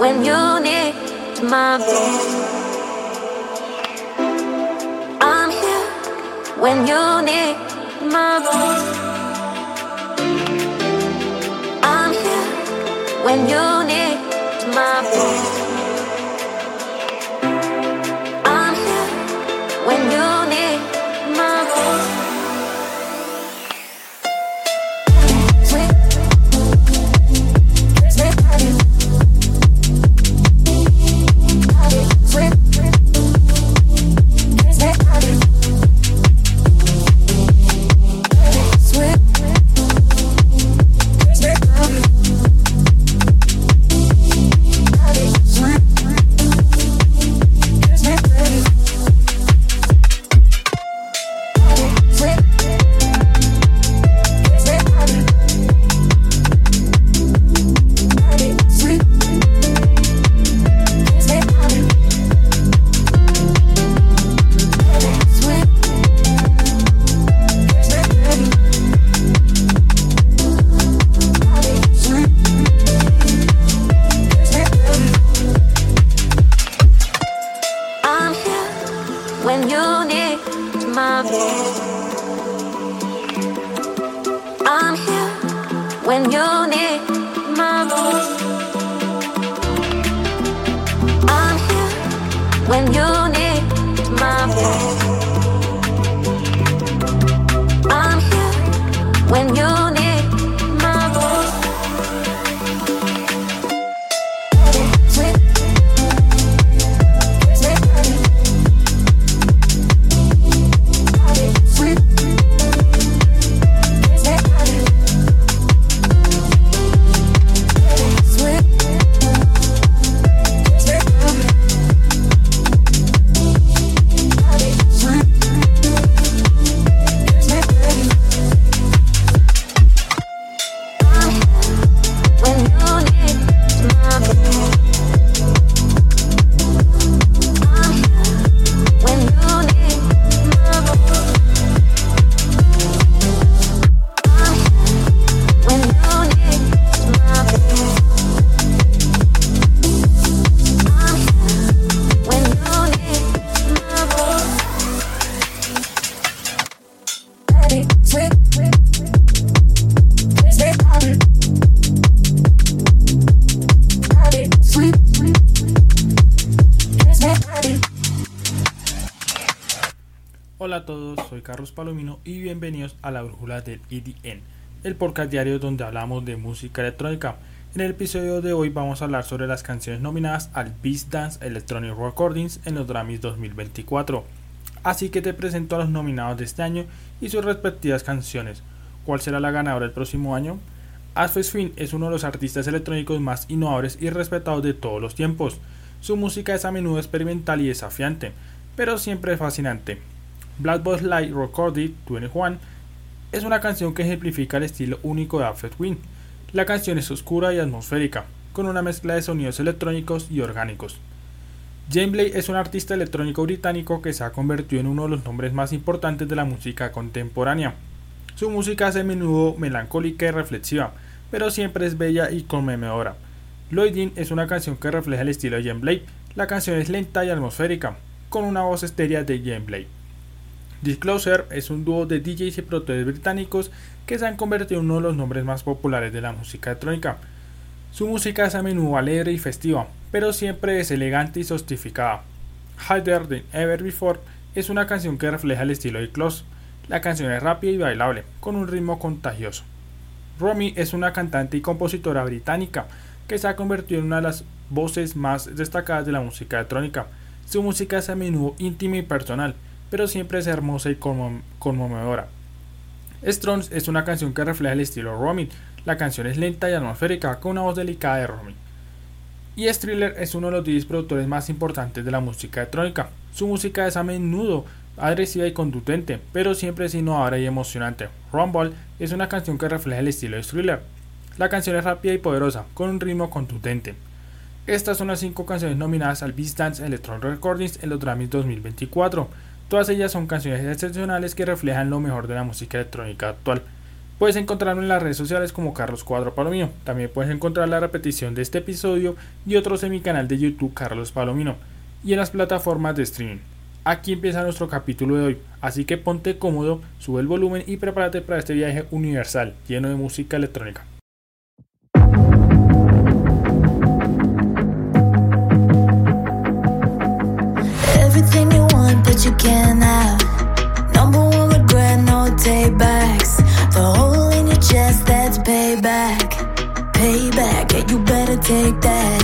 when you need my voice. I'm here when you need my voice. I'm here when you need my voice. La Brújula del EDN, el podcast diario donde hablamos de música electrónica. En el episodio de hoy vamos a hablar sobre las canciones nominadas al Beast Dance Electronic Recordings en los Grammys 2024. Así que te presento a los nominados de este año y sus respectivas canciones. ¿Cuál será la ganadora el próximo año? Asfes Finn es uno de los artistas electrónicos más innovadores y respetados de todos los tiempos. Su música es a menudo experimental y desafiante, pero siempre fascinante. Black Box Light Recorded 21 es una canción que ejemplifica el estilo único de Alfred Wynn. La canción es oscura y atmosférica, con una mezcla de sonidos electrónicos y orgánicos. James Blake es un artista electrónico británico que se ha convertido en uno de los nombres más importantes de la música contemporánea. Su música es a menudo melancólica y reflexiva, pero siempre es bella y conmovedora. Lloydin es una canción que refleja el estilo de James Blake. La canción es lenta y atmosférica, con una voz estérea de James Blake. Disclosure es un dúo de DJs y productores británicos que se han convertido en uno de los nombres más populares de la música electrónica. Su música es a menudo alegre y festiva, pero siempre es elegante y sofisticada. Harder Than Ever Before es una canción que refleja el estilo de Close. La canción es rápida y bailable, con un ritmo contagioso. Romy es una cantante y compositora británica que se ha convertido en una de las voces más destacadas de la música electrónica. Su música es a menudo íntima y personal, pero siempre es hermosa y conmo- conmovedora. Stones es una canción que refleja el estilo Romy. La canción es lenta y atmosférica, con una voz delicada de Romy. Y Thriller es uno de los DJs productores más importantes de la música electrónica. Su música es a menudo agresiva y contundente, pero siempre es innovadora y emocionante. Rumble es una canción que refleja el estilo de Thriller. La canción es rápida y poderosa, con un ritmo contundente. Estas son las 5 canciones nominadas al Beast Dance Electronic Recordings en los Grammys 2024. Todas ellas son canciones excepcionales que reflejan lo mejor de la música electrónica actual. Puedes encontrarlo en las redes sociales como Carlos Cuadro Palomino. También puedes encontrar la repetición de este episodio y otros en mi canal de YouTube Carlos Palomino y en las plataformas de streaming. Aquí empieza nuestro capítulo de hoy, así que ponte cómodo, sube el volumen y prepárate para este viaje universal lleno de música electrónica. But you can't have. Number one regret, no taybacks. The hole in your chest, that's payback. Payback, yeah, you better take that.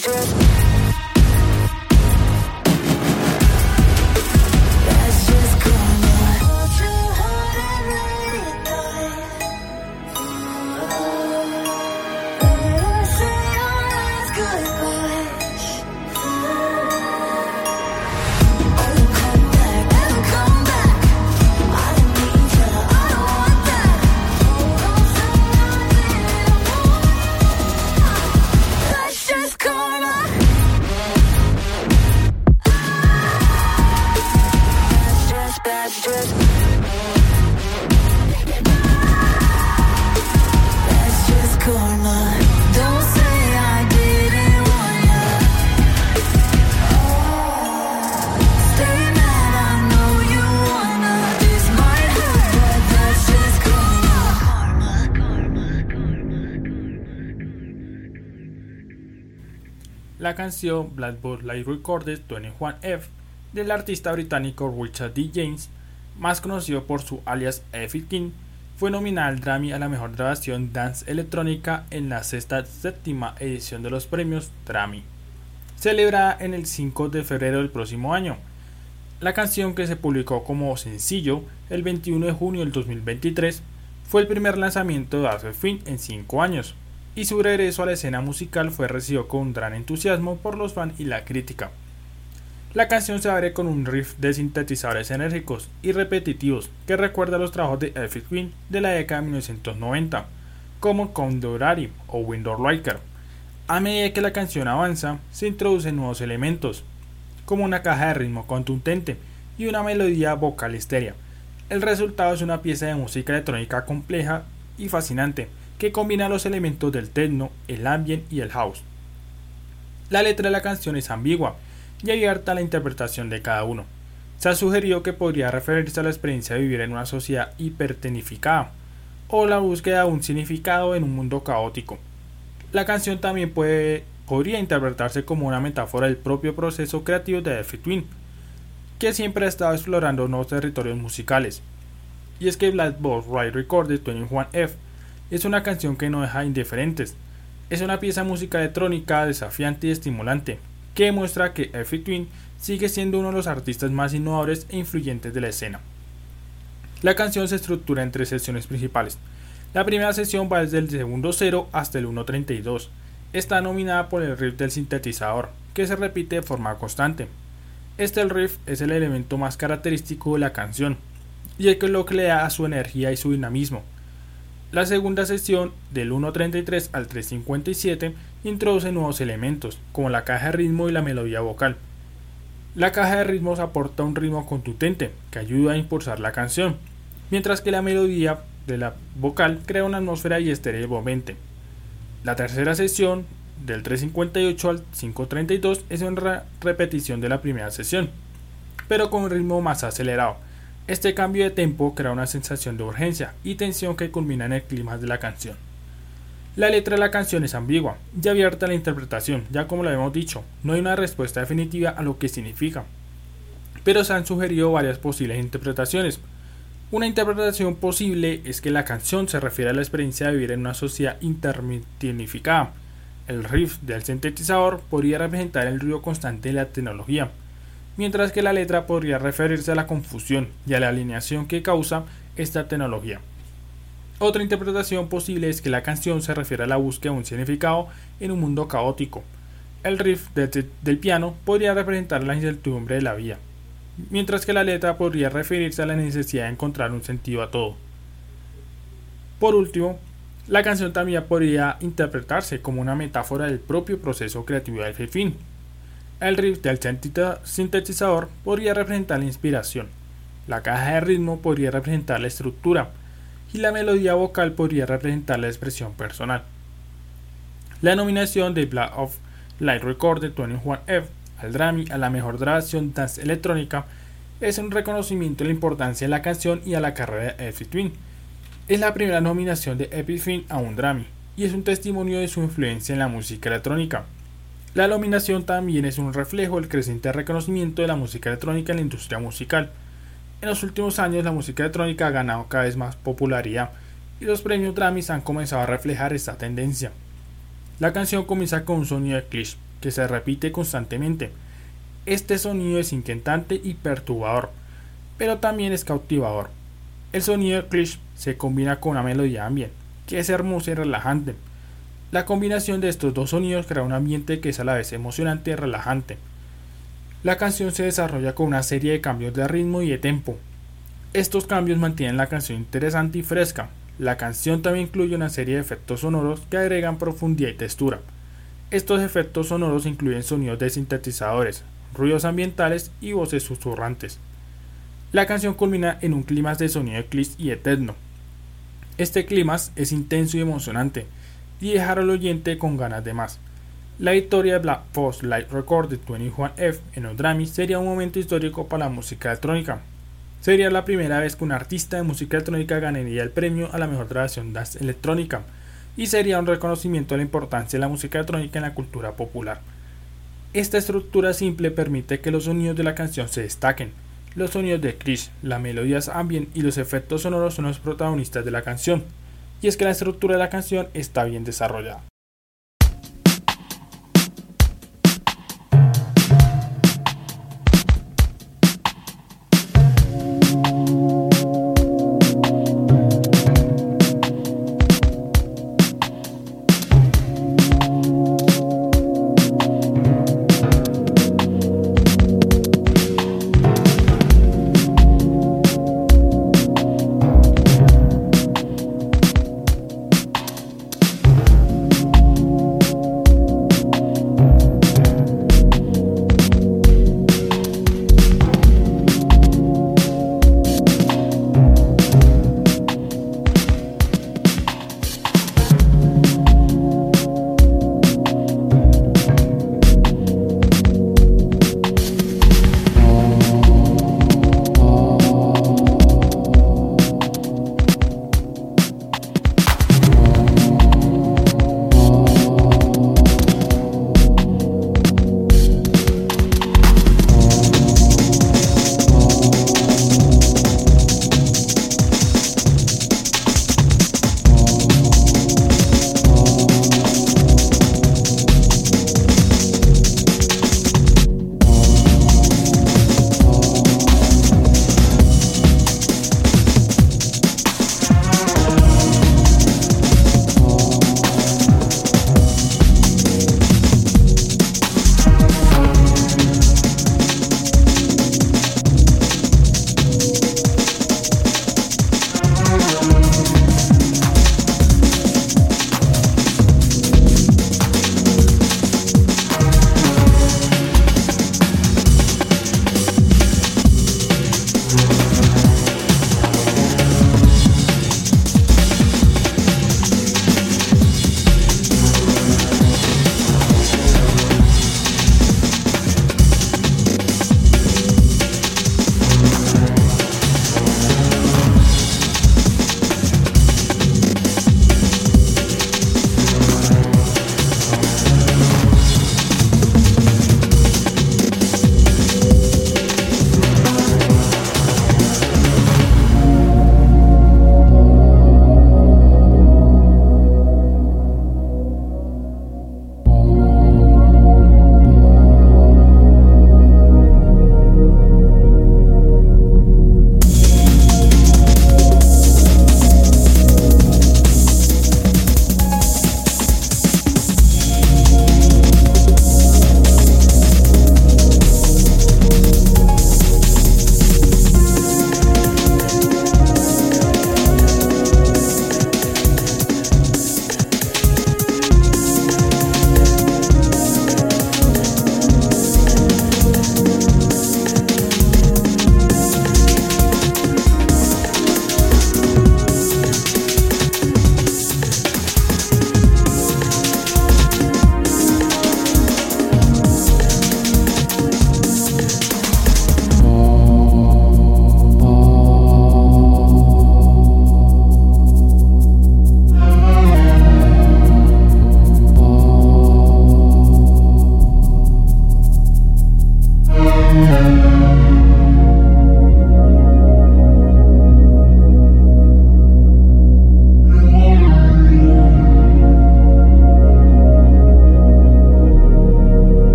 Just, canción Blackboard Live Recorded 21F del artista británico Richard D. James, más conocido por su alias F. King, fue nominada al Grammy a la mejor grabación dance electrónica en la sexta séptima edición de los premios Grammy, celebrada en el 5 de febrero del próximo año. La canción que se publicó como sencillo el 21 de junio del 2023 fue el primer lanzamiento de Arthur Finn en 5 años, y su regreso a la escena musical fue recibido con un gran entusiasmo por los fans y la crítica. La canción se abre con un riff de sintetizadores enérgicos y repetitivos que recuerda los trabajos de Effie Queen de la década de 1990, como Condorari o Window Liker. A medida que la canción avanza, se introducen nuevos elementos, como una caja de ritmo contundente y una melodía vocal estérea. El resultado es una pieza de música electrónica compleja y fascinante que combina los elementos del techno, el ambient y el house. La letra de la canción es ambigua y abierta a la interpretación de cada uno. Se ha sugerido que podría referirse a la experiencia de vivir en una sociedad hipertenificada o la búsqueda de un significado en un mundo caótico. La canción también podría interpretarse como una metáfora del propio proceso creativo de Effie Twin, que siempre ha estado explorando nuevos territorios musicales. Y es que Black Box Ride Recorded 21F es una canción que no deja indiferentes. Es una pieza música electrónica desafiante y estimulante, que demuestra que Effie Twin sigue siendo uno de los artistas más innovadores e influyentes de la escena. La canción se estructura en tres secciones principales. La primera sesión va desde el segundo 0 hasta el 1.32. Está nominada por el riff del sintetizador, que se repite de forma constante. Este riff es el elemento más característico de la canción, y es lo que le da su energía y su dinamismo. La segunda sesión, del 1.33 al 3.57, introduce nuevos elementos, como la caja de ritmo y la melodía vocal. La caja de ritmos aporta un ritmo contundente que ayuda a impulsar la canción, mientras que la melodía de la vocal crea una atmósfera y estereo envolvente. La tercera sesión, del 3.58 al 5.32, es una repetición de la primera sesión, pero con un ritmo más acelerado. Este cambio de tempo crea una sensación de urgencia y tensión que culmina en el clima de la canción. La letra de la canción es ambigua y abierta a la interpretación, ya como lo hemos dicho, no hay una respuesta definitiva a lo que significa. Pero se han sugerido varias posibles interpretaciones. Una interpretación posible es que la canción se refiere a la experiencia de vivir en una sociedad intermitinificada. El riff del sintetizador podría representar el ruido constante de la tecnología, mientras que la letra podría referirse a la confusión y a la alineación que causa esta tecnología. Otra interpretación posible es que la canción se refiere a la búsqueda de un significado en un mundo caótico. El riff del piano podría representar la incertidumbre de la vida, mientras que la letra podría referirse a la necesidad de encontrar un sentido a todo. Por último, la canción también podría interpretarse como una metáfora del propio proceso creativo del fin. El riff del sintetizador podría representar la inspiración, la caja de ritmo podría representar la estructura, y la melodía vocal podría representar la expresión personal. La nominación de Black of Light Record de 21F al Grammy a la mejor grabación dance electrónica es un reconocimiento de la importancia de la canción y a la carrera de Epic Twin. Es la primera nominación de Epic Twin a un Grammy y es un testimonio de su influencia en la música electrónica. La nominación también es un reflejo del creciente reconocimiento de la música electrónica en la industria musical. En los últimos años la música electrónica ha ganado cada vez más popularidad y los premios Grammys han comenzado a reflejar esta tendencia. La canción comienza con un sonido de cliché que se repite constantemente. Este sonido es inquietante y perturbador, pero también es cautivador. El sonido de cliché se combina con una melodía ambient, que es hermosa y relajante. La combinación de estos dos sonidos crea un ambiente que es a la vez emocionante y relajante. La canción se desarrolla con una serie de cambios de ritmo y de tempo. Estos cambios mantienen la canción interesante y fresca. La canción también incluye una serie de efectos sonoros que agregan profundidad y textura. Estos efectos sonoros incluyen sonidos de sintetizadores, ruidos ambientales y voces susurrantes. La canción culmina en un clima de sonido de y eterno. Este clima es intenso y emocionante y dejar al oyente con ganas de más. La victoria de Black Post Light Record de 21F en los Grammy sería un momento histórico para la música electrónica. Sería la primera vez que un artista de música electrónica ganaría el premio a la mejor grabación dance electrónica y sería un reconocimiento de la importancia de la música electrónica en la cultura popular. Esta estructura simple permite que los sonidos de la canción se destaquen. Los sonidos de Chris, las melodías ambient y los efectos sonoros son los protagonistas de la canción. Y es que la estructura de la canción está bien desarrollada.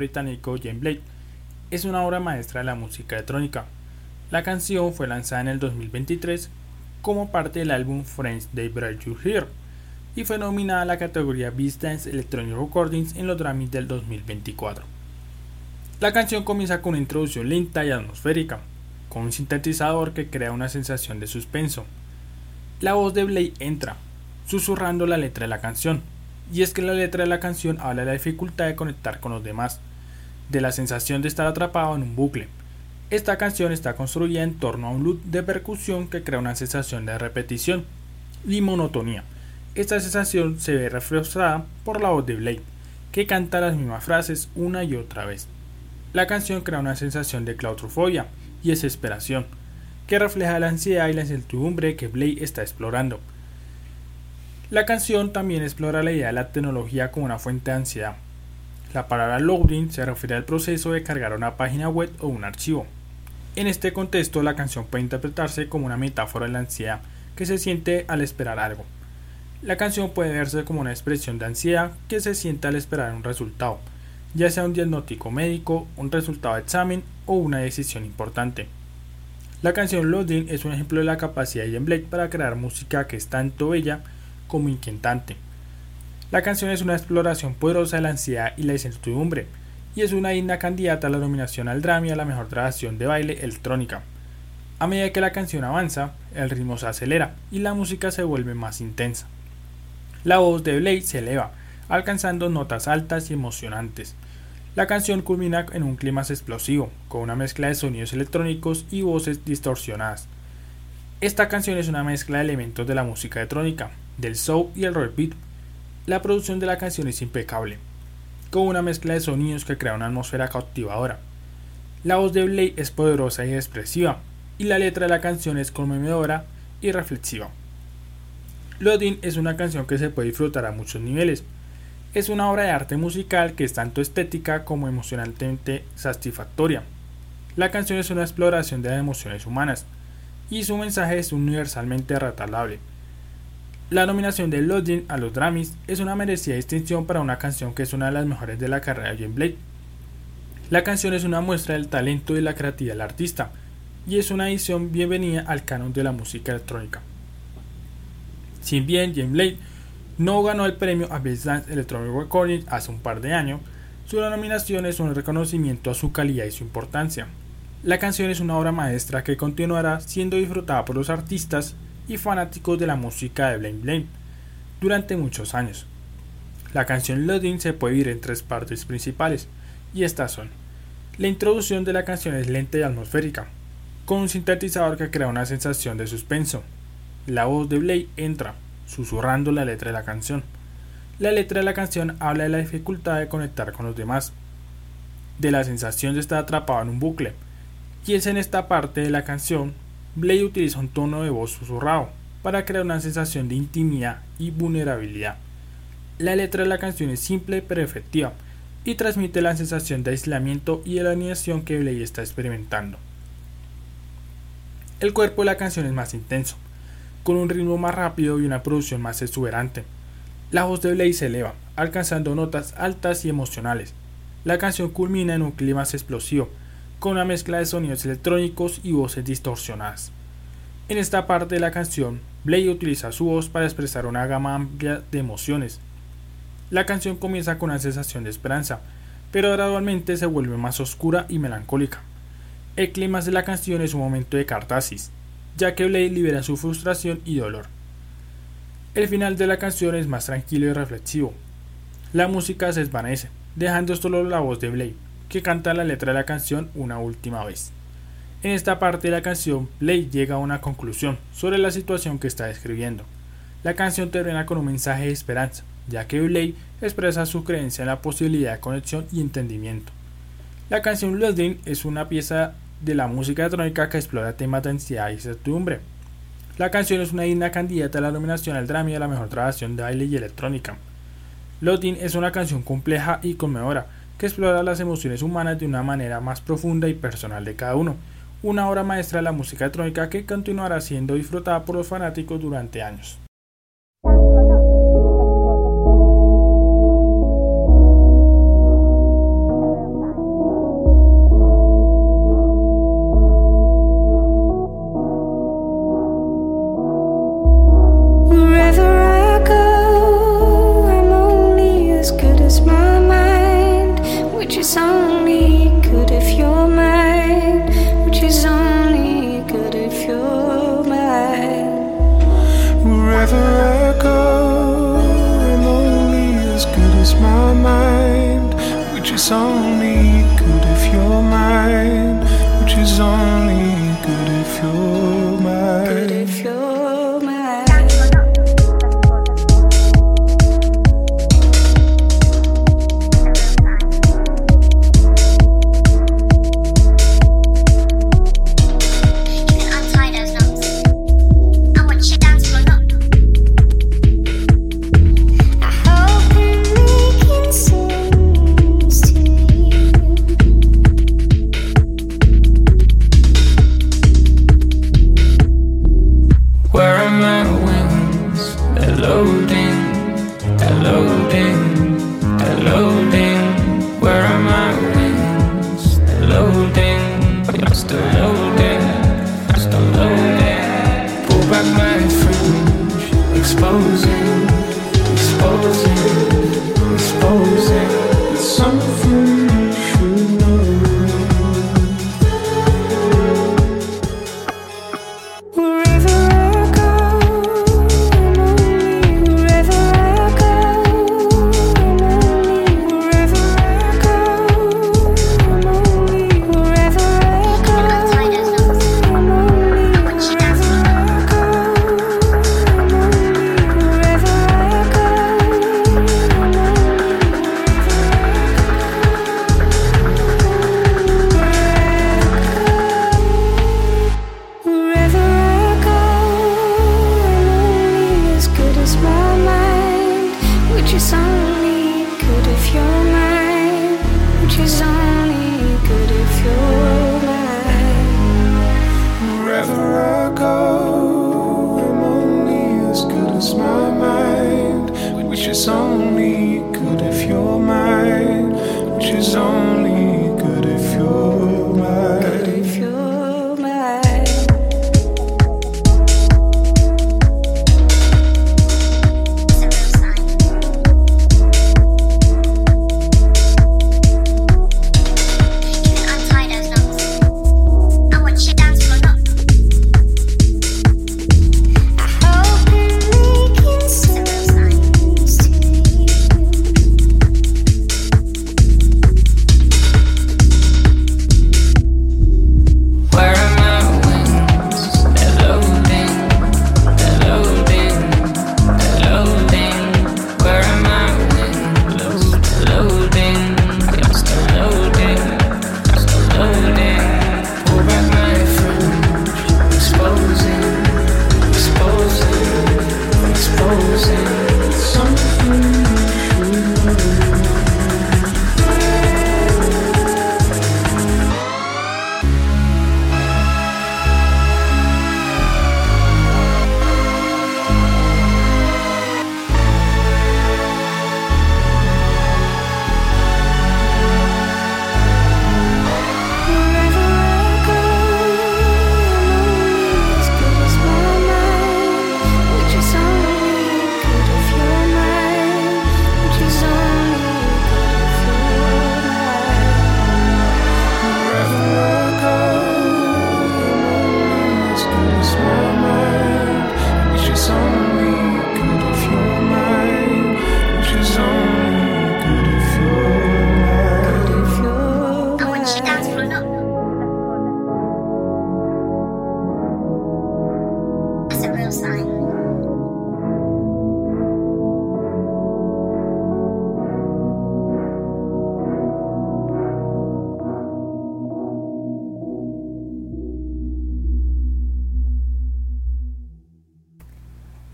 Británico James Blake es una obra maestra de la música electrónica. La canción fue lanzada en el 2023 como parte del álbum Friends They Brought You Here y fue nominada a la categoría Beast Dance Electronic Recordings en los Grammys del 2024. La canción comienza con una introducción lenta y atmosférica, con un sintetizador que crea una sensación de suspenso. La voz de Blake entra, susurrando la letra de la canción, y es que la letra de la canción habla de la dificultad de conectar con los demás, de la sensación de estar atrapado en un bucle. Esta canción está construida en torno a un loop de percusión que crea una sensación de repetición y monotonía. Esta sensación se ve reforzada por la voz de Blake, que canta las mismas frases una y otra vez. La canción crea una sensación de claustrofobia y desesperación, que refleja la ansiedad y la incertidumbre que Blake está explorando. La canción también explora la idea de la tecnología como una fuente de ansiedad. La palabra loading se refiere al proceso de cargar una página web o un archivo. En este contexto, la canción puede interpretarse como una metáfora de la ansiedad que se siente al esperar algo. La canción puede verse como una expresión de ansiedad que se siente al esperar un resultado, ya sea un diagnóstico médico, un resultado de examen o una decisión importante. La canción Loading es un ejemplo de la capacidad de Ian Blake para crear música que es tanto bella como inquietante. La canción es una exploración poderosa de la ansiedad y la incertidumbre, y es una digna candidata a la nominación al Grammy a la mejor grabación de baile electrónica. A medida que la canción avanza, el ritmo se acelera y la música se vuelve más intensa. La voz de Blade se eleva, alcanzando notas altas y emocionantes. La canción culmina en un clima explosivo, con una mezcla de sonidos electrónicos y voces distorsionadas. Esta canción es una mezcla de elementos de la música electrónica, del soul y el roll beat. La producción de la canción es impecable, con una mezcla de sonidos que crea una atmósfera cautivadora. La voz de Blake es poderosa y expresiva, y la letra de la canción es conmovedora y reflexiva. Loading es una canción que se puede disfrutar a muchos niveles. Es una obra de arte musical que es tanto estética como emocionalmente satisfactoria. La canción es una exploración de las emociones humanas, y su mensaje es universalmente retratable. La nominación de Loading a los Grammys es una merecida distinción para una canción que es una de las mejores de la carrera de Jane Blake. La canción es una muestra del talento y la creatividad del artista, y es una edición bienvenida al canon de la música electrónica. Si bien Jane Blake no ganó el premio a Best Dance Electronic Recording hace un par de años, su nominación es un reconocimiento a su calidad y su importancia. La canción es una obra maestra que continuará siendo disfrutada por los artistas y fanáticos de la música de Blame Blame durante muchos años. La canción Loading se puede vivir en tres partes principales, y estas son: la introducción de la canción es lenta y atmosférica, con un sintetizador que crea una sensación de suspenso. La voz de Blake entra, susurrando la letra de la canción. La letra de la canción habla de la dificultad de conectar con los demás, de la sensación de estar atrapado en un bucle, y es en esta parte de la canción Blade utiliza un tono de voz susurrado para crear una sensación de intimidad y vulnerabilidad. La letra de la canción es simple pero efectiva y transmite la sensación de aislamiento y de alineación que Blade está experimentando. El cuerpo de la canción es más intenso, con un ritmo más rápido y una producción más exuberante. La voz de Blade se eleva, alcanzando notas altas y emocionales. La canción culmina en un clima explosivo, con una mezcla de sonidos electrónicos y voces distorsionadas. En esta parte de la canción, Blake utiliza su voz para expresar una gama amplia de emociones. La canción comienza con una sensación de esperanza, pero gradualmente se vuelve más oscura y melancólica. El clima de la canción es un momento de cartasis, ya que Blake libera su frustración y dolor. El final de la canción es más tranquilo y reflexivo. La música se desvanece, dejando solo la voz de Blake que canta la letra de la canción una última vez. En esta parte de la canción, Blake llega a una conclusión sobre la situación que está describiendo. La canción termina con un mensaje de esperanza, ya que Blake expresa su creencia en la posibilidad de conexión y entendimiento. La canción Loading es una pieza de la música electrónica que explora temas de ansiedad y incertidumbre. La canción es una digna candidata a la nominación al Grammy a la mejor grabación de baile y electrónica. Loading es una canción compleja y conmovedora, que explora las emociones humanas de una manera más profunda y personal de cada uno. Una obra maestra de la música electrónica que continuará siendo disfrutada por los fanáticos durante años.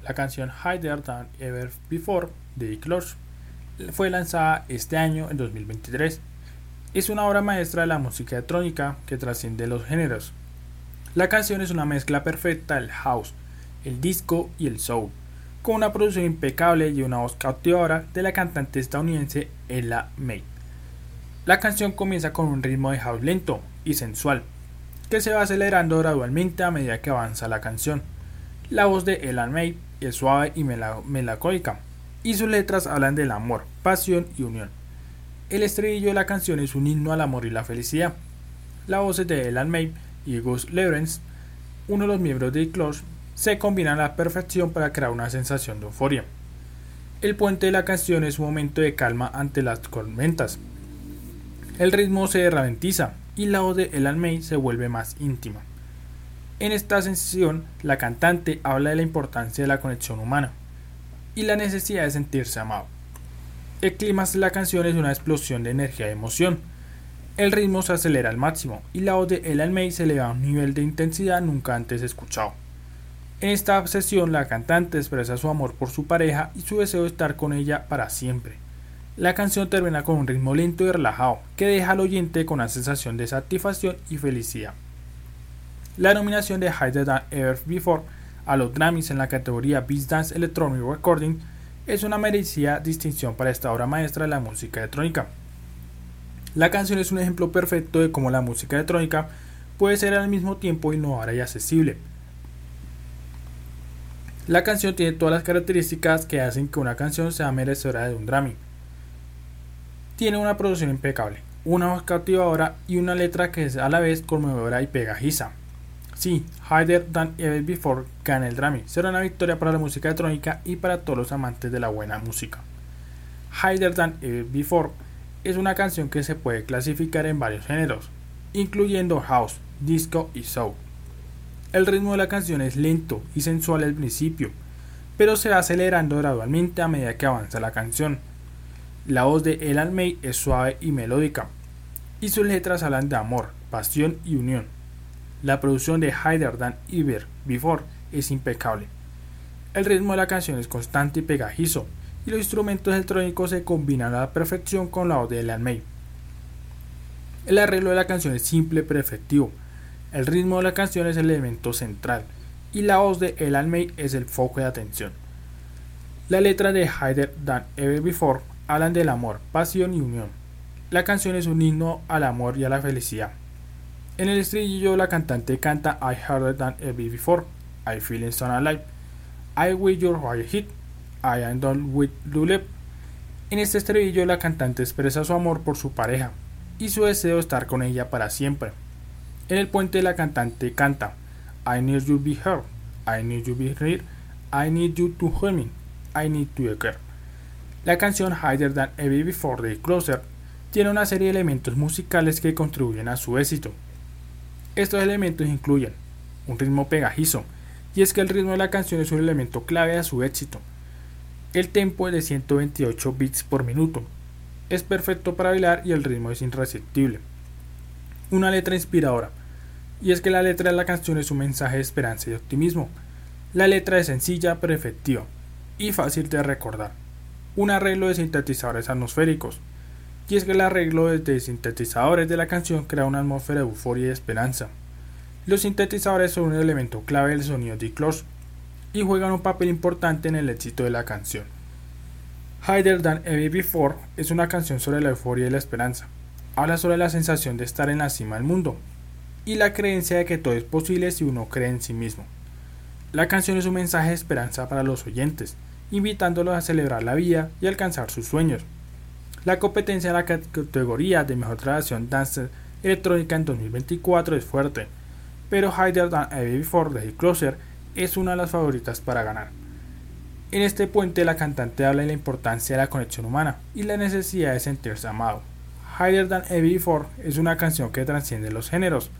La canción Higher Than Ever Before de Clash fue lanzada este año, en 2023. Es una obra maestra de la música electrónica que trasciende los géneros. La canción es una mezcla perfecta del house, el disco y el soul, con una producción impecable y una voz cautivadora de la cantante estadounidense Ella May. La canción comienza con un ritmo de house lento y sensual, que se va acelerando gradualmente a medida que avanza la canción. La voz de Ella May es suave y mela- melancólica, y sus letras hablan del amor, pasión y unión. El estribillo de la canción es un himno al amor y la felicidad. La voz de Ella May y Gus Lawrence, uno de los miembros de Clash, se combinan a la perfección para crear una sensación de euforia. El puente de la canción es un momento de calma ante las tormentas. El ritmo se ralentiza y la voz de Elan May se vuelve más íntima. En esta sesión, la cantante habla de la importancia de la conexión humana y la necesidad de sentirse amado. El clima de la canción es una explosión de energía y emoción. El ritmo se acelera al máximo y la voz de Elan May se eleva a un nivel de intensidad nunca antes escuchado. En esta sesión la cantante expresa su amor por su pareja y su deseo de estar con ella para siempre. La canción termina con un ritmo lento y relajado que deja al oyente con una sensación de satisfacción y felicidad. La nominación de Higher Than Ever Before a los Grammys en la categoría Beast Dance Electronic Recording es una merecida distinción para esta obra maestra de la música electrónica. La canción es un ejemplo perfecto de cómo la música electrónica puede ser al mismo tiempo innovadora y accesible. La canción tiene todas las características que hacen que una canción sea merecedora de un Grammy. Tiene una producción impecable, una voz cautivadora y una letra que es a la vez conmovedora y pegajiza. Sí, Higher Than Ever Before gana el Grammy. Será una victoria para la música electrónica y para todos los amantes de la buena música. Higher Than Ever Before es una canción que se puede clasificar en varios géneros, incluyendo house, disco y soul. El ritmo de la canción es lento y sensual al principio, pero se va acelerando gradualmente a medida que avanza la canción. La voz de Elan May es suave y melódica, y sus letras hablan de amor, pasión y unión. La producción de Higher Than Ever Before es impecable. El ritmo de la canción es constante y pegajizo, y los instrumentos electrónicos se combinan a la perfección con la voz de Elan May. El arreglo de la canción es simple pero efectivo, el ritmo de la canción es el elemento central y la voz de El Almey es el foco de atención. La letra de Higher Than Ever Before hablan del amor, pasión y unión. La canción es un himno al amor y a la felicidad. En el estribillo la cantante canta I Harder Than Ever Before, I Feel So Alive, I Will Your Right Hit, I Am Done With Lulep. En este estribillo la cantante expresa su amor por su pareja y su deseo de estar con ella para siempre. En el puente la cantante canta I need you be heard, I need you be heard, I need you to hear me, I need to care. La canción Higher Than Ever Before de Closer tiene una serie de elementos musicales que contribuyen a su éxito. Estos elementos incluyen un ritmo pegajizo, y es que el ritmo de la canción es un elemento clave a su éxito. El tempo es de 128 bits por minuto. Es perfecto para bailar y el ritmo es irresistible una letra inspiradora. Y es que la letra de la canción es un mensaje de esperanza y optimismo. La letra es sencilla pero efectiva y fácil de recordar. Un arreglo de sintetizadores atmosféricos. Y es que el arreglo de sintetizadores de la canción crea una atmósfera de euforia y esperanza. Los sintetizadores son un elemento clave del sonido de Close y juegan un papel importante en el éxito de la canción. Higher Than Ever Before es una canción sobre la euforia y la esperanza habla sobre la sensación de estar en la cima del mundo y la creencia de que todo es posible si uno cree en sí mismo. La canción es un mensaje de esperanza para los oyentes, invitándolos a celebrar la vida y alcanzar sus sueños. La competencia en la categoría de mejor tradición dance electrónica en 2024 es fuerte, pero Higher Than Ever Before de Closer es una de las favoritas para ganar. En este puente la cantante habla de la importancia de la conexión humana y la necesidad de sentirse amado. Higher Than Ever Before es una canción que trasciende los géneros.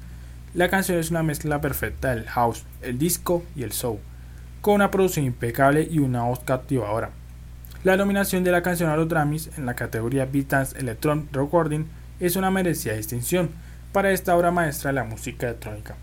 La canción es una mezcla perfecta del house, el disco y el soul, con una producción impecable y una voz cautivadora. La nominación de la canción a los Grammys en la categoría Beat Dance Electronic Recording es una merecida distinción para esta obra maestra de la música electrónica.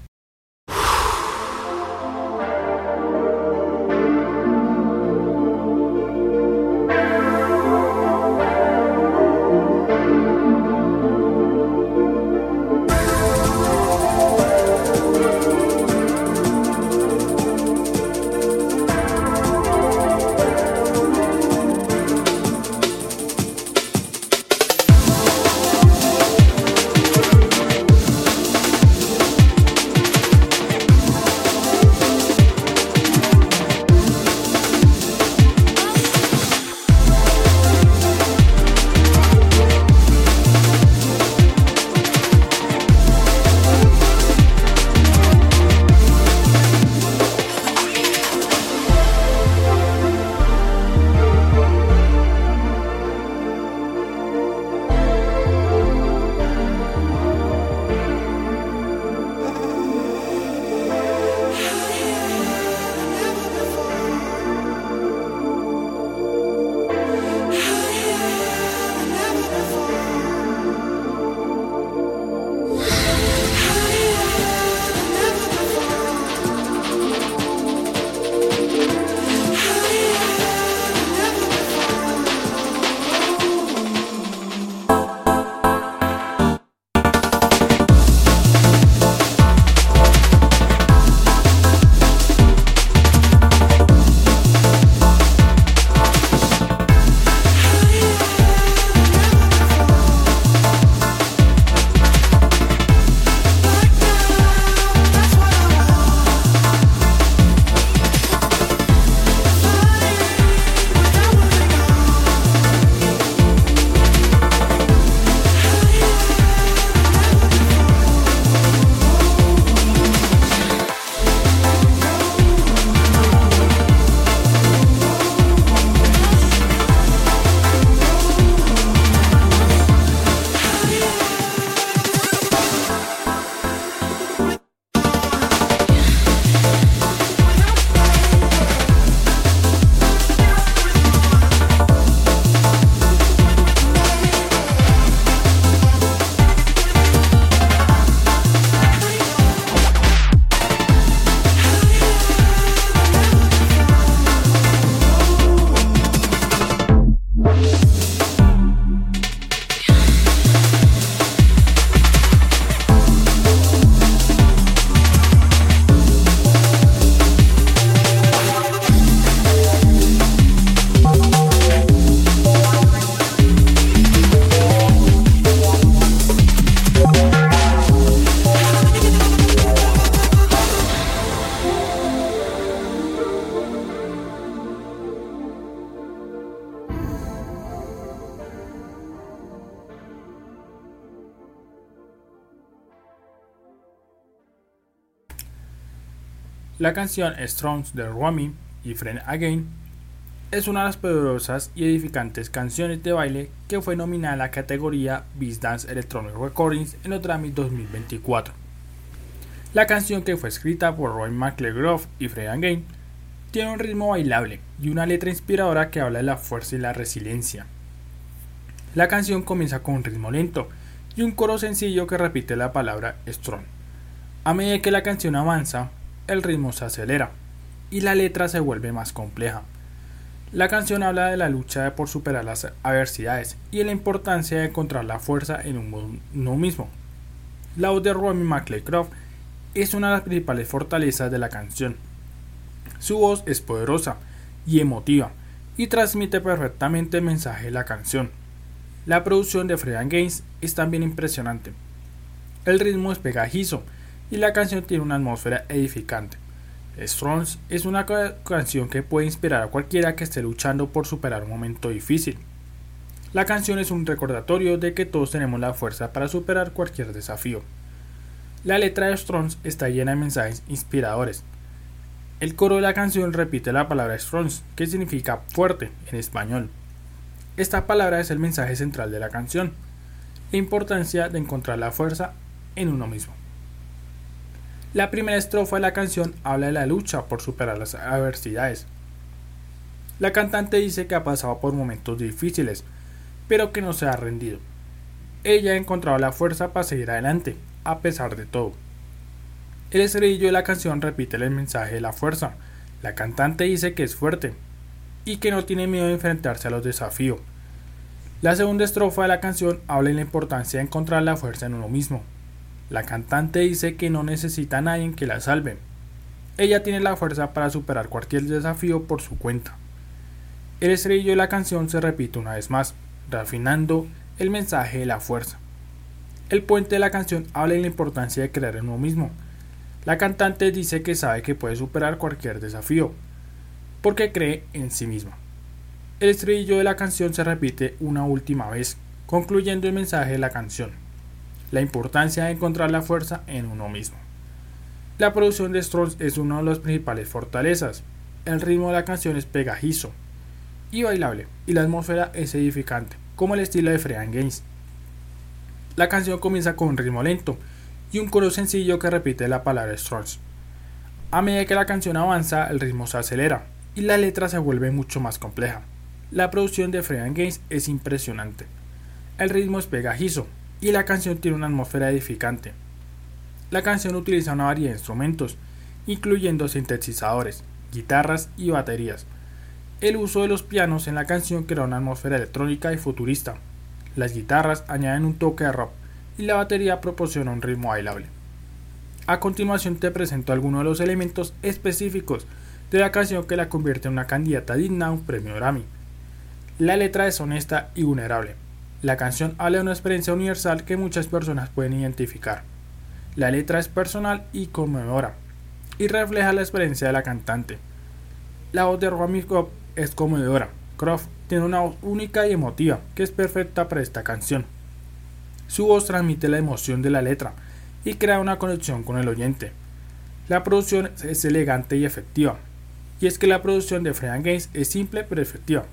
La canción Strongs de Romy y Friend Again es una de las poderosas y edificantes canciones de baile que fue nominada a la categoría Beast Dance Electronic Recordings en los Grammy 2024. La canción que fue escrita por Roy McLegrove y Fred Again tiene un ritmo bailable y una letra inspiradora que habla de la fuerza y la resiliencia. La canción comienza con un ritmo lento y un coro sencillo que repite la palabra strong. A medida que la canción avanza, el ritmo se acelera y la letra se vuelve más compleja. La canción habla de la lucha por superar las adversidades y de la importancia de encontrar la fuerza en uno mismo. La voz de Romy McLeod es una de las principales fortalezas de la canción. Su voz es poderosa y emotiva y transmite perfectamente el mensaje de la canción. La producción de Fred Gaines es también impresionante. El ritmo es pegajizo y la canción tiene una atmósfera edificante. Strongs es una canción que puede inspirar a cualquiera que esté luchando por superar un momento difícil. La canción es un recordatorio de que todos tenemos la fuerza para superar cualquier desafío. La letra de Strongs está llena de mensajes inspiradores. El coro de la canción repite la palabra Strongs, que significa fuerte en español. Esta palabra es el mensaje central de la canción, la importancia de encontrar la fuerza en uno mismo. La primera estrofa de la canción habla de la lucha por superar las adversidades. La cantante dice que ha pasado por momentos difíciles, pero que no se ha rendido. Ella ha encontrado la fuerza para seguir adelante, a pesar de todo. El estribillo de la canción repite el mensaje de la fuerza. La cantante dice que es fuerte y que no tiene miedo de enfrentarse a los desafíos. La segunda estrofa de la canción habla de la importancia de encontrar la fuerza en uno mismo, la cantante dice que no necesita a nadie que la salve. Ella tiene la fuerza para superar cualquier desafío por su cuenta. El estribillo de la canción se repite una vez más, refinando el mensaje de la fuerza. El puente de la canción habla de la importancia de creer en uno mismo. La cantante dice que sabe que puede superar cualquier desafío, porque cree en sí misma. El estribillo de la canción se repite una última vez, concluyendo el mensaje de la canción la importancia de encontrar la fuerza en uno mismo. La producción de Strolls es una de las principales fortalezas. El ritmo de la canción es pegajizo y bailable, y la atmósfera es edificante, como el estilo de Frean Games. La canción comienza con un ritmo lento y un coro sencillo que repite la palabra Strolls. A medida que la canción avanza, el ritmo se acelera y la letra se vuelve mucho más compleja. La producción de Frean Games es impresionante. El ritmo es pegajizo y la canción tiene una atmósfera edificante. La canción utiliza una variedad de instrumentos, incluyendo sintetizadores, guitarras y baterías. El uso de los pianos en la canción crea una atmósfera electrónica y futurista. Las guitarras añaden un toque de rock y la batería proporciona un ritmo bailable. A continuación te presento algunos de los elementos específicos de la canción que la convierte en una candidata digna a un premio Grammy. La letra es honesta y vulnerable. La canción habla de una experiencia universal que muchas personas pueden identificar. La letra es personal y conmovedora y refleja la experiencia de la cantante. La voz de Romy Croft es conmovedora. Croft tiene una voz única y emotiva que es perfecta para esta canción. Su voz transmite la emoción de la letra y crea una conexión con el oyente. La producción es elegante y efectiva. Y es que la producción de Fredan Gaines es simple pero efectiva.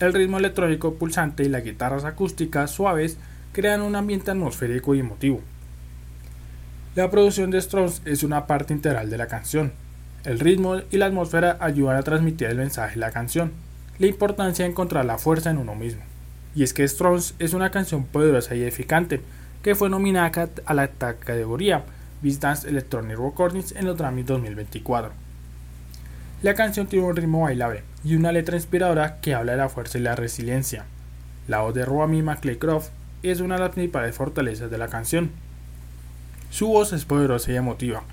El ritmo electrónico pulsante y las guitarras acústicas suaves crean un ambiente atmosférico y emotivo. La producción de Strauss es una parte integral de la canción. El ritmo y la atmósfera ayudan a transmitir el mensaje de la canción, la importancia de encontrar la fuerza en uno mismo. Y es que Strauss es una canción poderosa y edificante que fue nominada a la categoría Dance Electronic Recordings en los Grammy 2024. La canción tiene un ritmo bailable y una letra inspiradora que habla de la fuerza y la resiliencia. La voz de Romy McClaycroft es una de las principales fortalezas de la canción. Su voz es poderosa y emotiva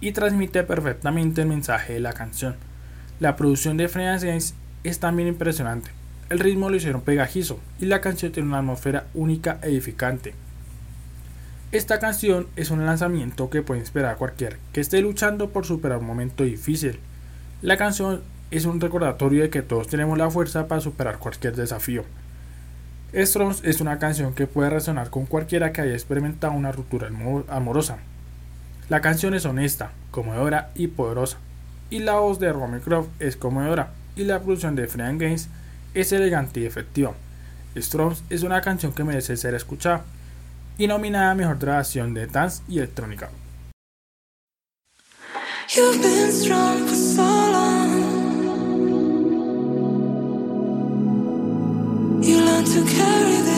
y transmite perfectamente el mensaje de la canción. La producción de James es también impresionante. El ritmo lo hicieron pegajizo y la canción tiene una atmósfera única e edificante. Esta canción es un lanzamiento que puede esperar cualquier que esté luchando por superar un momento difícil la canción es un recordatorio de que todos tenemos la fuerza para superar cualquier desafío. Strong es una canción que puede resonar con cualquiera que haya experimentado una ruptura amorosa. La canción es honesta, conmovedora y poderosa. y la voz de Romy Croft es conmovedora y la producción de Frean Gaines es elegante y efectiva. Stroms es una canción que merece ser escuchada y nominada a Mejor Grabación de Dance y Electrónica. You've been strong for so long. You learn to carry this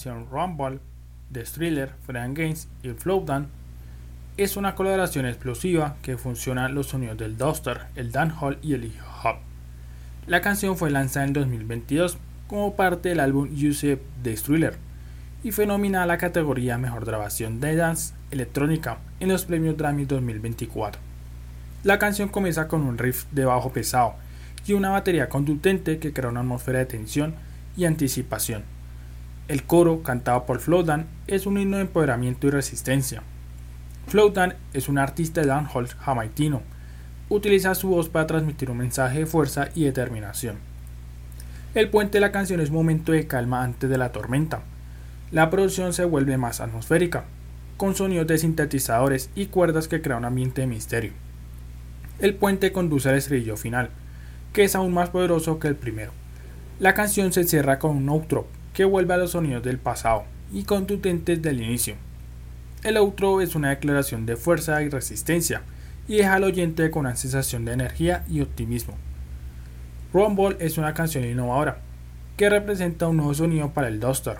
canción Rumble de Thriller, Frean Gaines y Flowdown es una colaboración explosiva que funciona los sonidos del Duster, el dancehall y el hip hop. La canción fue lanzada en 2022 como parte del álbum Use de Thriller y fue nominada a la categoría Mejor Grabación de Dance Electrónica en los premios Grammy 2024. La canción comienza con un riff de bajo pesado y una batería contundente que crea una atmósfera de tensión y anticipación. El coro, cantado por Flowdan, es un himno de empoderamiento y resistencia. Flowdan es un artista de dancehall jamaicano. Utiliza su voz para transmitir un mensaje de fuerza y determinación. El puente de la canción es un momento de calma antes de la tormenta. La producción se vuelve más atmosférica, con sonidos de sintetizadores y cuerdas que crean un ambiente de misterio. El puente conduce al estribillo final, que es aún más poderoso que el primero. La canción se cierra con un outro, que vuelve a los sonidos del pasado y contundentes del inicio. El outro es una declaración de fuerza y resistencia, y deja al oyente con una sensación de energía y optimismo. Rumble es una canción innovadora, que representa un nuevo sonido para el Duster.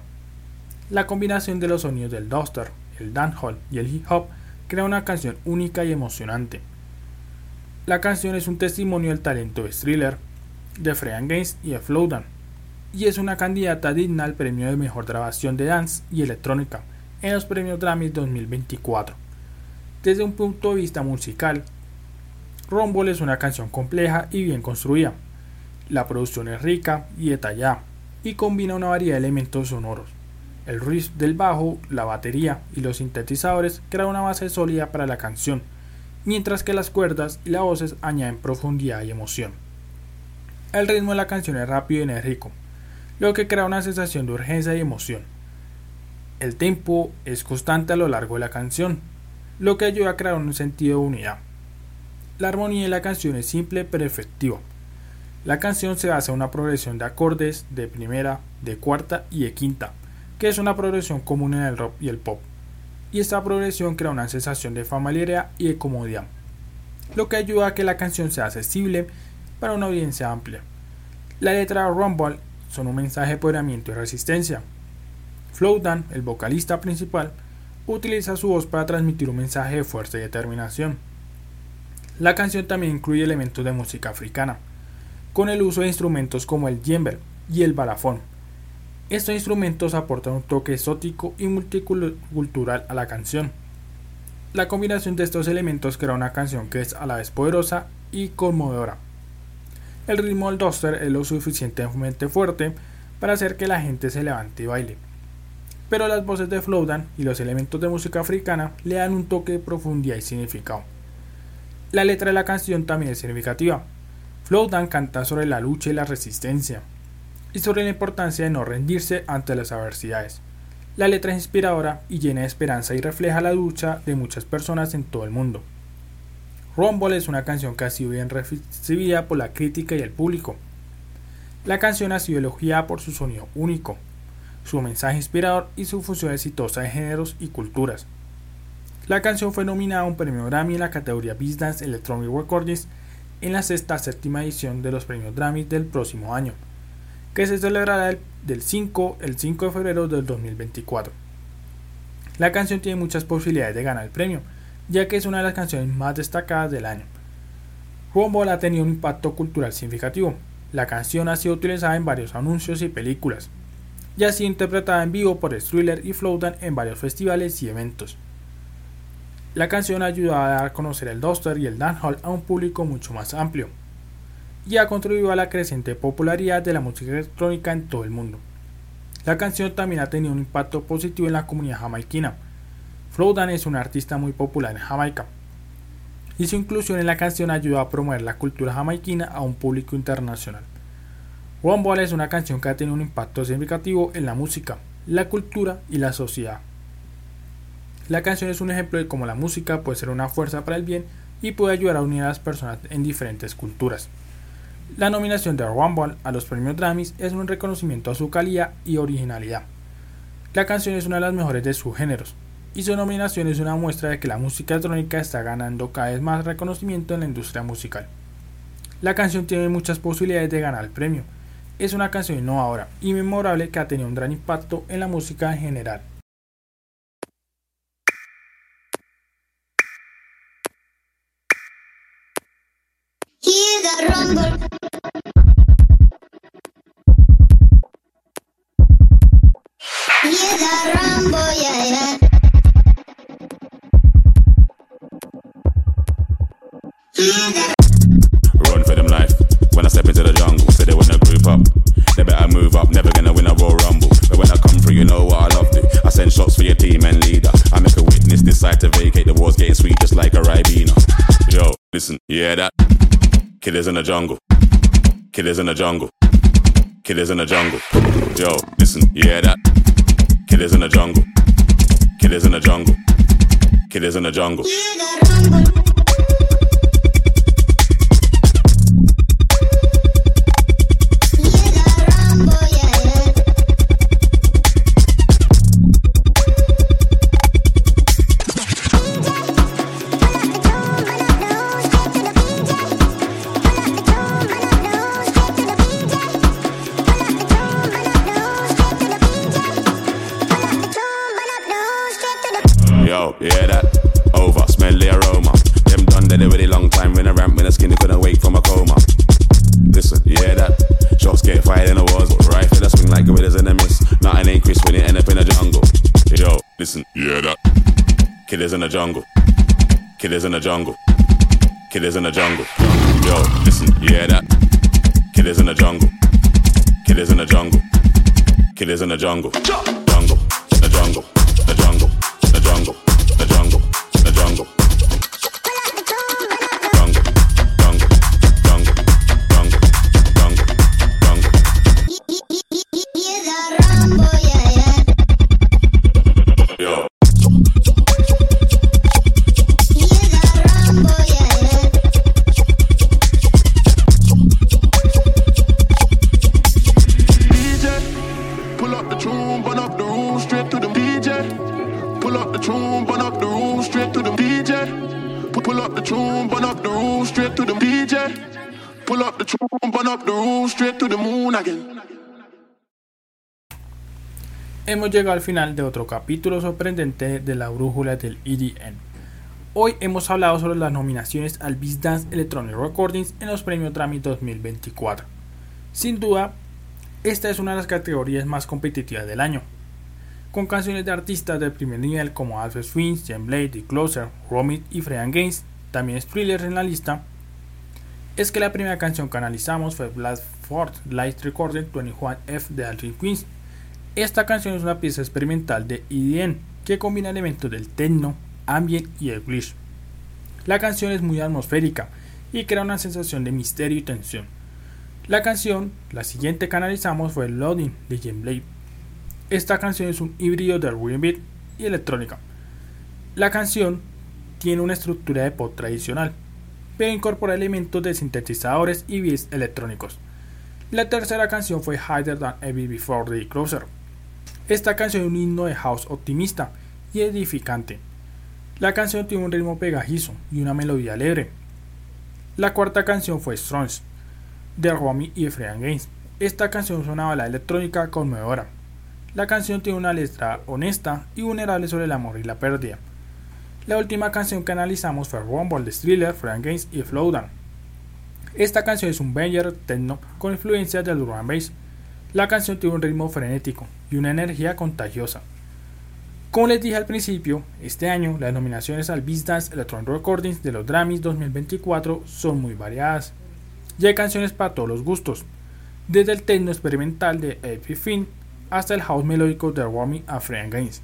La combinación de los sonidos del Duster, el dancehall y el hip hop crea una canción única y emocionante. La canción es un testimonio del talento de Thriller, de Freyan Games y de Flowdown, y es una candidata digna al premio de mejor grabación de dance y electrónica en los premios Grammy 2024. Desde un punto de vista musical, Rumble es una canción compleja y bien construida. La producción es rica y detallada y combina una variedad de elementos sonoros. El riff del bajo, la batería y los sintetizadores crean una base sólida para la canción, mientras que las cuerdas y las voces añaden profundidad y emoción. El ritmo de la canción es rápido y enérgico, lo que crea una sensación de urgencia y emoción. El tempo es constante a lo largo de la canción, lo que ayuda a crear un sentido de unidad. La armonía de la canción es simple pero efectiva. La canción se basa en una progresión de acordes de primera, de cuarta y de quinta, que es una progresión común en el rock y el pop. Y esta progresión crea una sensación de familiaridad y de comodidad, lo que ayuda a que la canción sea accesible para una audiencia amplia. La letra Rumble son un mensaje de empoderamiento y resistencia. Flowdan, el vocalista principal, utiliza su voz para transmitir un mensaje de fuerza y determinación. La canción también incluye elementos de música africana, con el uso de instrumentos como el djembe y el balafón. Estos instrumentos aportan un toque exótico y multicultural a la canción. La combinación de estos elementos crea una canción que es a la vez poderosa y conmovedora. El ritmo del duster es lo suficientemente fuerte para hacer que la gente se levante y baile pero las voces de Flowdan y los elementos de música africana le dan un toque de profundidad y significado. La letra de la canción también es significativa. Flowdan canta sobre la lucha y la resistencia, y sobre la importancia de no rendirse ante las adversidades. La letra es inspiradora y llena de esperanza y refleja la lucha de muchas personas en todo el mundo. Rumble es una canción que ha sido bien recibida por la crítica y el público. La canción ha sido elogiada por su sonido único, su mensaje inspirador y su función exitosa de géneros y culturas. La canción fue nominada a un premio Grammy en la categoría Dance Electronic Recordings en la sexta séptima edición de los premios Grammy del próximo año, que se celebrará del 5, el 5 de febrero del 2024. La canción tiene muchas posibilidades de ganar el premio, ya que es una de las canciones más destacadas del año. Rumble ha tenido un impacto cultural significativo. La canción ha sido utilizada en varios anuncios y películas, y ha sido interpretada en vivo por Thriller y Flowdan en varios festivales y eventos. La canción ayuda a dar a conocer el Duster y el dancehall a un público mucho más amplio y ha contribuido a la creciente popularidad de la música electrónica en todo el mundo. La canción también ha tenido un impacto positivo en la comunidad jamaiquina. Flowdan es un artista muy popular en Jamaica y su inclusión en la canción ayuda a promover la cultura jamaiquina a un público internacional. One es una canción que ha tenido un impacto significativo en la música, la cultura y la sociedad. La canción es un ejemplo de cómo la música puede ser una fuerza para el bien y puede ayudar a unir a las personas en diferentes culturas. La nominación de One a los premios Grammys es un reconocimiento a su calidad y originalidad. La canción es una de las mejores de sus géneros, y su nominación es una muestra de que la música electrónica está ganando cada vez más reconocimiento en la industria musical. La canción tiene muchas posibilidades de ganar el premio, es una canción innovadora y memorable que ha tenido un gran impacto en la música en general. Run for them life. When I step into the jungle, say they wanna group up. They better move up, never gonna win a Royal Rumble. But when I come through, you know what I love to. I send shots for your team and leader. I make a witness decide to vacate. The war's getting sweet just like a Ribena. Yo, listen, yeah that? Killers in the jungle. Killers in the jungle. Killers in the jungle. Yo, listen, yeah that? Killers in the jungle. Killers in the jungle. Killers in the jungle. Killers in the jungle. Killers in the jungle. Yo, listen, you hear that? Killers in the jungle. Killers in the jungle. Killers in the jungle. Hemos llegado al final de otro capítulo sorprendente de la brújula del EDN. Hoy hemos hablado sobre las nominaciones al Beast Dance Electronic Recordings en los premios Grammy 2024. Sin duda, esta es una de las categorías más competitivas del año, con canciones de artistas del primer nivel como Alfred Swings, Jen Blade, The Closer, Romit y Freyan Gaines, también thrillers en la lista. Es que la primera canción que analizamos fue Blast Ford Light Recording 21F de Alfred Queens. Esta canción es una pieza experimental de EDM que combina elementos del techno, ambient y el glitch. La canción es muy atmosférica y crea una sensación de misterio y tensión. La canción, la siguiente que analizamos fue Loading de Jen Blade. Esta canción es un híbrido de rhythm beat y electrónica. La canción tiene una estructura de pop tradicional, pero incorpora elementos de sintetizadores y beats electrónicos. La tercera canción fue Higher Than Ever Before the Closer. Esta canción es un himno de house optimista y edificante. La canción tiene un ritmo pegajizo y una melodía alegre. La cuarta canción fue Strongs de Romy y Freyan Gaines. Esta canción es una balada electrónica conmovedora. La canción tiene una letra honesta y vulnerable sobre el amor y la pérdida. La última canción que analizamos fue Rumble de Thriller, Freyan Gaines y Flowdown. Esta canción es un banger techno con influencias del drum bass. La canción tiene un ritmo frenético y una energía contagiosa. Como les dije al principio, este año las nominaciones al Dance Electronic Recordings de los Grammys 2024 son muy variadas. Y hay canciones para todos los gustos, desde el techno experimental de Epic Finn hasta el house melódico de Romy a Gaines.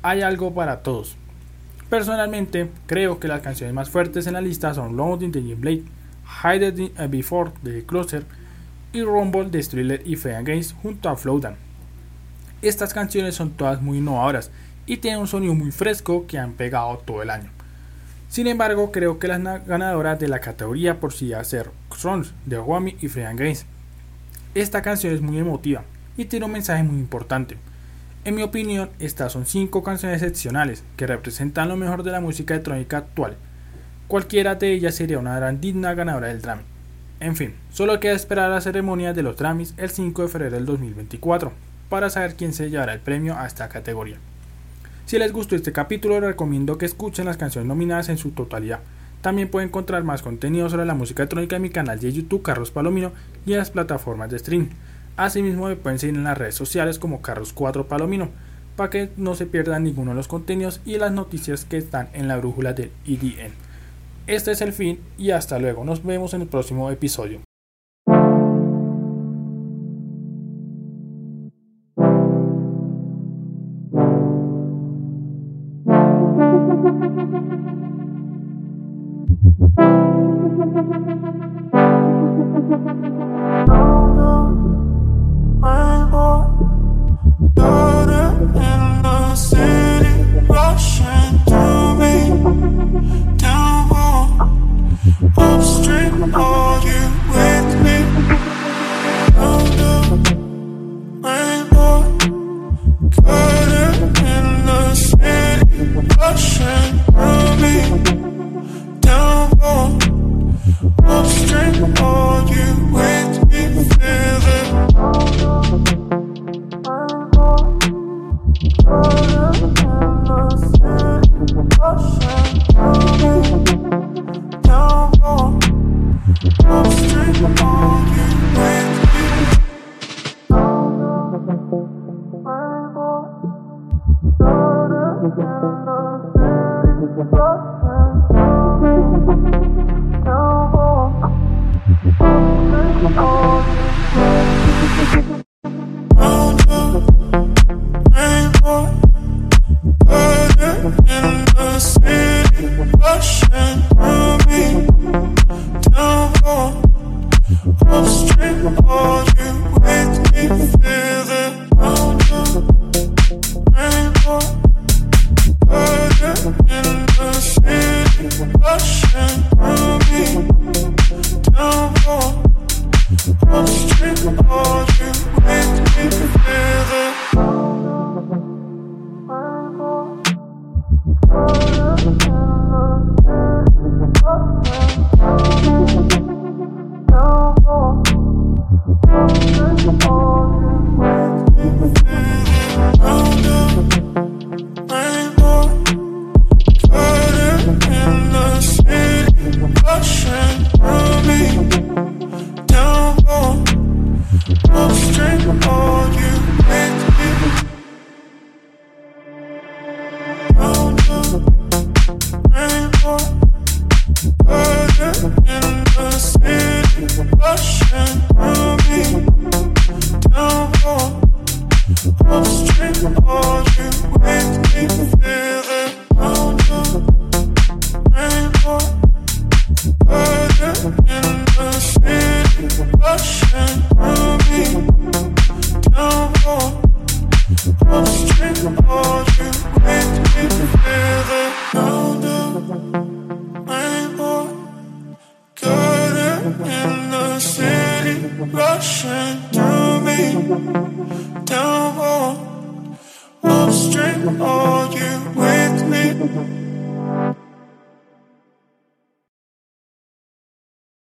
Hay algo para todos. Personalmente, creo que las canciones más fuertes en la lista son Loading de Jim Blade, Hide It Before de Closer y Rumble de Thriller y Freyan Gaines junto a Flowdown. Estas canciones son todas muy innovadoras y tienen un sonido muy fresco que han pegado todo el año. Sin embargo, creo que las na- ganadoras de la categoría por sí a ser Strong de Wami y Freyan Gaines. Esta canción es muy emotiva y tiene un mensaje muy importante. En mi opinión, estas son 5 canciones excepcionales que representan lo mejor de la música electrónica actual. Cualquiera de ellas sería una gran digna ganadora del Grammy. En fin, solo queda esperar la ceremonia de los Grammys el 5 de febrero del 2024 para saber quién se llevará el premio a esta categoría. Si les gustó este capítulo, les recomiendo que escuchen las canciones nominadas en su totalidad. También pueden encontrar más contenido sobre la música electrónica en mi canal de YouTube Carlos Palomino y en las plataformas de streaming. Asimismo, me pueden seguir en las redes sociales como Carlos4 Palomino para que no se pierdan ninguno de los contenidos y las noticias que están en la brújula del EDN. Este es el fin y hasta luego. Nos vemos en el próximo episodio.